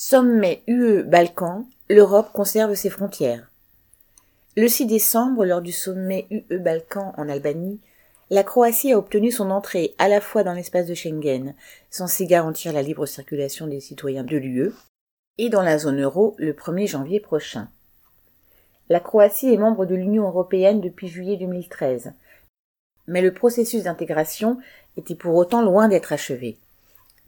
Sommet UE-Balkan, l'Europe conserve ses frontières. Le 6 décembre, lors du sommet UE-Balkan en Albanie, la Croatie a obtenu son entrée à la fois dans l'espace de Schengen, censé garantir la libre circulation des citoyens de l'UE, et dans la zone euro le 1er janvier prochain. La Croatie est membre de l'Union européenne depuis juillet 2013, mais le processus d'intégration était pour autant loin d'être achevé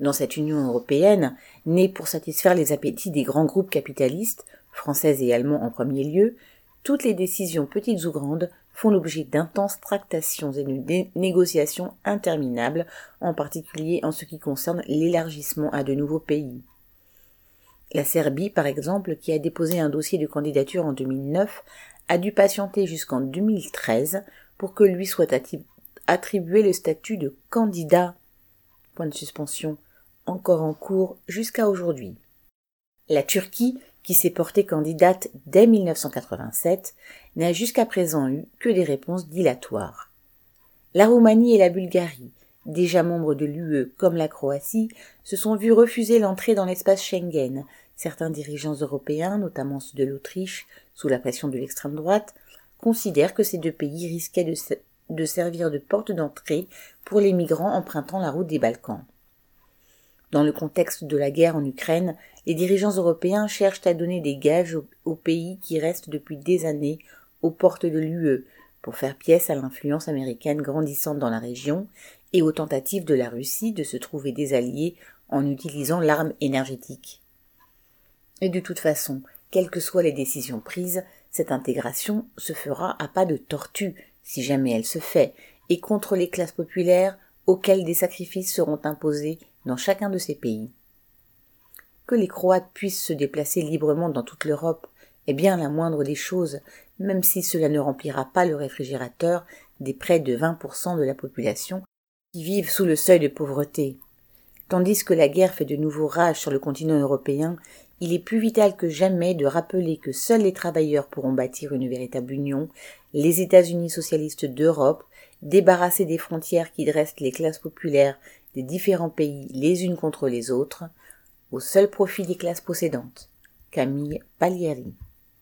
dans cette Union européenne, née pour satisfaire les appétits des grands groupes capitalistes, français et allemands en premier lieu, toutes les décisions petites ou grandes font l'objet d'intenses tractations et de négociations interminables, en particulier en ce qui concerne l'élargissement à de nouveaux pays. La Serbie, par exemple, qui a déposé un dossier de candidature en 2009, a dû patienter jusqu'en 2013 pour que lui soit attribué le statut de candidat. Point de suspension encore en cours jusqu'à aujourd'hui. La Turquie, qui s'est portée candidate dès 1987, n'a jusqu'à présent eu que des réponses dilatoires. La Roumanie et la Bulgarie, déjà membres de l'UE comme la Croatie, se sont vus refuser l'entrée dans l'espace Schengen. Certains dirigeants européens, notamment ceux de l'Autriche, sous la pression de l'extrême droite, considèrent que ces deux pays risquaient de, de servir de porte d'entrée pour les migrants empruntant la route des Balkans. Dans le contexte de la guerre en Ukraine, les dirigeants européens cherchent à donner des gages aux, pays qui restent depuis des années aux portes de l'UE pour faire pièce à l'influence américaine grandissante dans la région et aux tentatives de la Russie de se trouver des alliés en utilisant l'arme énergétique. Et de toute façon, quelles que soient les décisions prises, cette intégration se fera à pas de tortue, si jamais elle se fait, et contre les classes populaires auxquelles des sacrifices seront imposés dans chacun de ces pays. Que les Croates puissent se déplacer librement dans toute l'Europe est bien la moindre des choses, même si cela ne remplira pas le réfrigérateur des près de 20% de la population qui vivent sous le seuil de pauvreté. Tandis que la guerre fait de nouveaux rages sur le continent européen, il est plus vital que jamais de rappeler que seuls les travailleurs pourront bâtir une véritable union, les États-Unis socialistes d'Europe, débarrassés des frontières qui dressent les classes populaires des différents pays les unes contre les autres, au seul profit des classes possédantes. Camille Palieri.